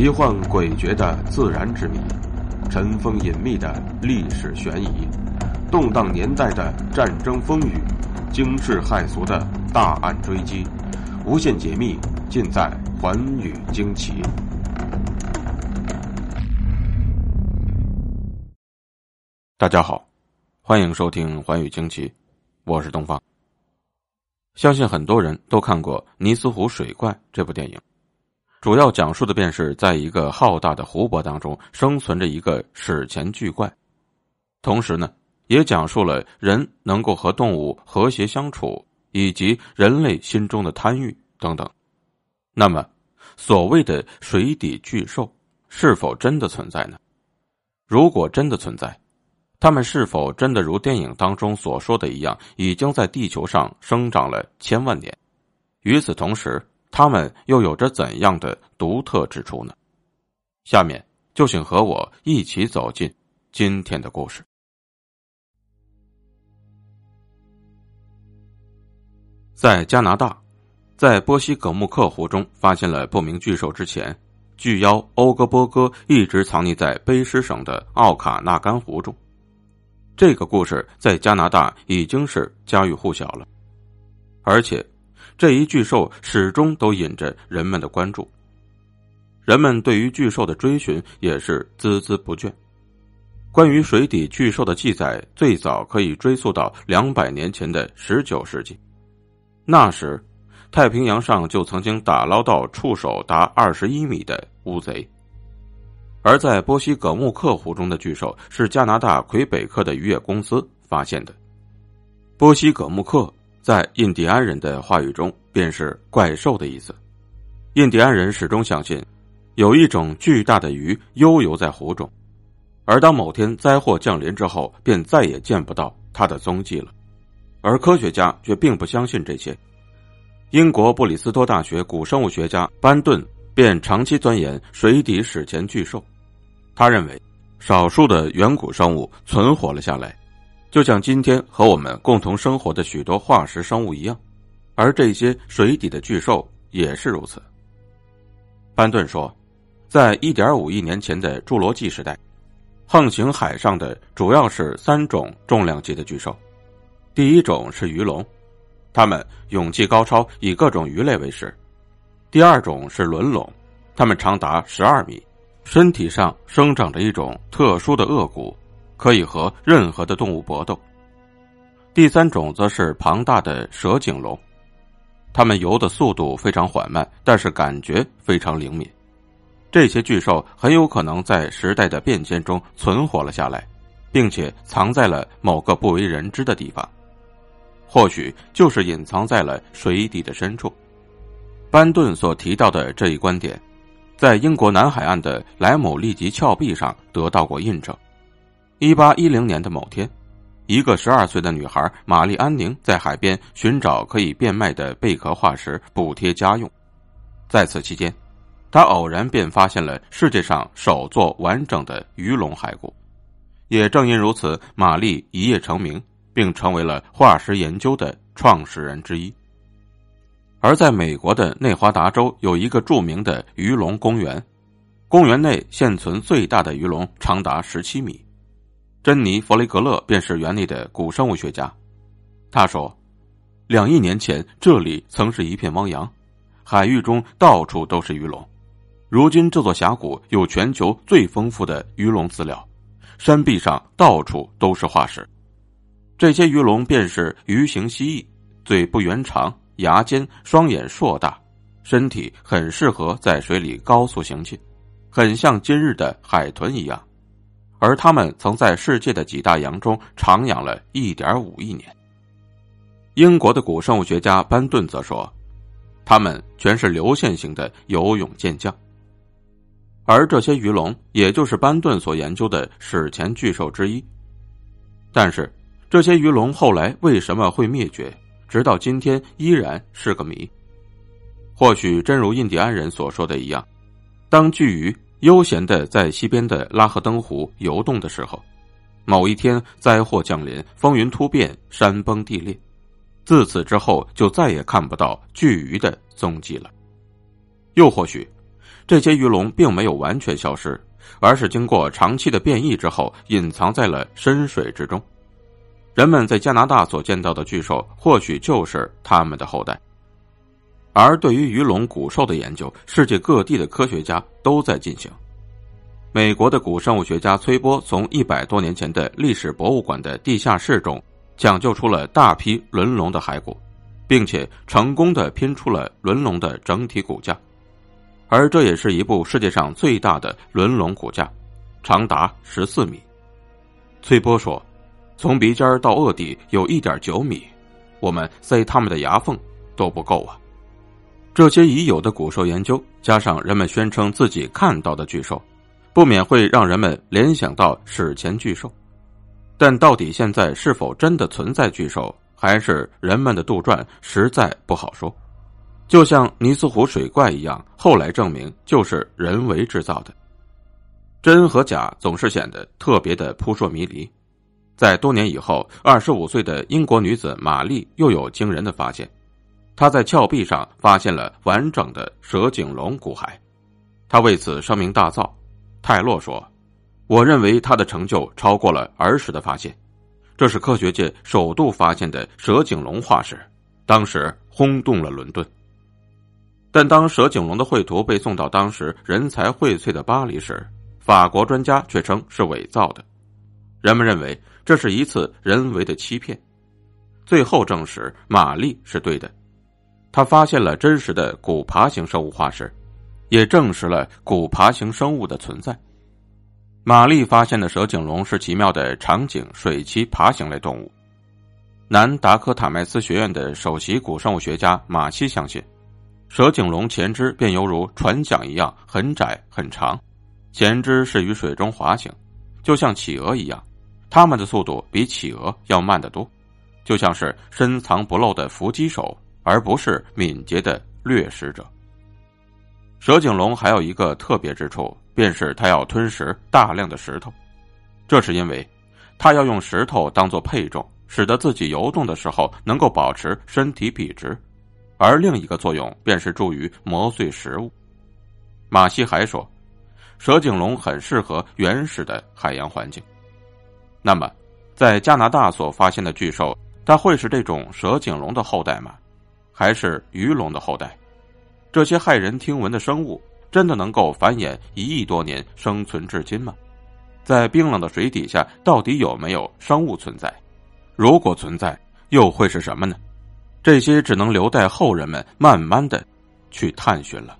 奇幻诡谲的自然之谜，尘封隐秘的历史悬疑，动荡年代的战争风雨，惊世骇俗的大案追击，无限解密尽在《寰宇惊奇》。大家好，欢迎收听《寰宇惊奇》，我是东方。相信很多人都看过《尼斯湖水怪》这部电影。主要讲述的便是在一个浩大的湖泊当中生存着一个史前巨怪，同时呢，也讲述了人能够和动物和谐相处，以及人类心中的贪欲等等。那么，所谓的水底巨兽是否真的存在呢？如果真的存在，他们是否真的如电影当中所说的一样，已经在地球上生长了千万年？与此同时，他们又有着怎样的独特之处呢？下面就请和我一起走进今天的故事。在加拿大，在波西葛木克湖中发现了不明巨兽之前，巨妖欧格波哥一直藏匿在卑诗省的奥卡纳干湖中。这个故事在加拿大已经是家喻户晓了，而且。这一巨兽始终都引着人们的关注，人们对于巨兽的追寻也是孜孜不倦。关于水底巨兽的记载，最早可以追溯到两百年前的十九世纪，那时太平洋上就曾经打捞到触手达二十一米的乌贼。而在波西葛木克湖中的巨兽是加拿大魁北克的渔业公司发现的，波西葛木克。在印第安人的话语中，便是怪兽的意思。印第安人始终相信，有一种巨大的鱼悠游在湖中，而当某天灾祸降临之后，便再也见不到它的踪迹了。而科学家却并不相信这些。英国布里斯托大学古生物学家班顿便长期钻研水底史前巨兽，他认为，少数的远古生物存活了下来。就像今天和我们共同生活的许多化石生物一样，而这些水底的巨兽也是如此。班顿说，在一点五亿年前的侏罗纪时代，横行海上的主要是三种重量级的巨兽。第一种是鱼龙，它们勇气高超，以各种鱼类为食；第二种是轮龙，它们长达十二米，身体上生长着一种特殊的颚骨。可以和任何的动物搏斗。第三种则是庞大的蛇颈龙，它们游的速度非常缓慢，但是感觉非常灵敏。这些巨兽很有可能在时代的变迁中存活了下来，并且藏在了某个不为人知的地方，或许就是隐藏在了水底的深处。班顿所提到的这一观点，在英国南海岸的莱姆利吉峭壁上得到过印证。一八一零年的某天，一个十二岁的女孩玛丽安宁在海边寻找可以变卖的贝壳化石补贴家用。在此期间，她偶然便发现了世界上首座完整的鱼龙骸骨。也正因如此，玛丽一夜成名，并成为了化石研究的创始人之一。而在美国的内华达州有一个著名的鱼龙公园，公园内现存最大的鱼龙长达十七米。珍妮·弗雷格勒便是园内的古生物学家。他说：“两亿年前，这里曾是一片汪洋，海域中到处都是鱼龙。如今，这座峡谷有全球最丰富的鱼龙资料，山壁上到处都是化石。这些鱼龙便是鱼形蜥蜴，嘴部圆长，牙尖，双眼硕大，身体很适合在水里高速行进，很像今日的海豚一样。”而他们曾在世界的几大洋中徜徉了一点五亿年。英国的古生物学家班顿则说，他们全是流线型的游泳健将。而这些鱼龙，也就是班顿所研究的史前巨兽之一。但是，这些鱼龙后来为什么会灭绝，直到今天依然是个谜。或许真如印第安人所说的一样，当巨鱼。悠闲的在西边的拉赫登湖游动的时候，某一天灾祸降临，风云突变，山崩地裂。自此之后，就再也看不到巨鱼的踪迹了。又或许，这些鱼龙并没有完全消失，而是经过长期的变异之后，隐藏在了深水之中。人们在加拿大所见到的巨兽，或许就是他们的后代。而对于鱼龙古兽的研究，世界各地的科学家都在进行。美国的古生物学家崔波从一百多年前的历史博物馆的地下室中抢救出了大批轮龙的骸骨，并且成功的拼出了轮龙的整体骨架，而这也是一部世界上最大的轮龙骨架，长达十四米。崔波说。从鼻尖到颚底有一点九米，我们塞他们的牙缝都不够啊！这些已有的古兽研究，加上人们宣称自己看到的巨兽，不免会让人们联想到史前巨兽。但到底现在是否真的存在巨兽，还是人们的杜撰，实在不好说。就像尼斯湖水怪一样，后来证明就是人为制造的。真和假总是显得特别的扑朔迷离。在多年以后，二十五岁的英国女子玛丽又有惊人的发现，他在峭壁上发现了完整的蛇颈龙骨骸，他为此声名大噪。泰洛说：“我认为他的成就超过了儿时的发现，这是科学界首度发现的蛇颈龙化石，当时轰动了伦敦。但当蛇颈龙的绘图被送到当时人才荟萃的巴黎时，法国专家却称是伪造的。人们认为。”这是一次人为的欺骗，最后证实玛丽是对的，他发现了真实的古爬行生物化石，也证实了古爬行生物的存在。玛丽发现的蛇颈龙是奇妙的长颈水栖爬行类动物。南达科塔麦斯学院的首席古生物学家马西相信，蛇颈龙前肢便犹如船桨一样很窄很长，前肢是于水中滑行，就像企鹅一样。它们的速度比企鹅要慢得多，就像是深藏不露的伏击手，而不是敏捷的掠食者。蛇颈龙还有一个特别之处，便是它要吞食大量的石头，这是因为它要用石头当做配重，使得自己游动的时候能够保持身体笔直；而另一个作用便是助于磨碎食物。马西还说，蛇颈龙很适合原始的海洋环境。那么，在加拿大所发现的巨兽，它会是这种蛇颈龙的后代吗？还是鱼龙的后代？这些骇人听闻的生物，真的能够繁衍一亿多年，生存至今吗？在冰冷的水底下，到底有没有生物存在？如果存在，又会是什么呢？这些只能留待后人们慢慢的去探寻了。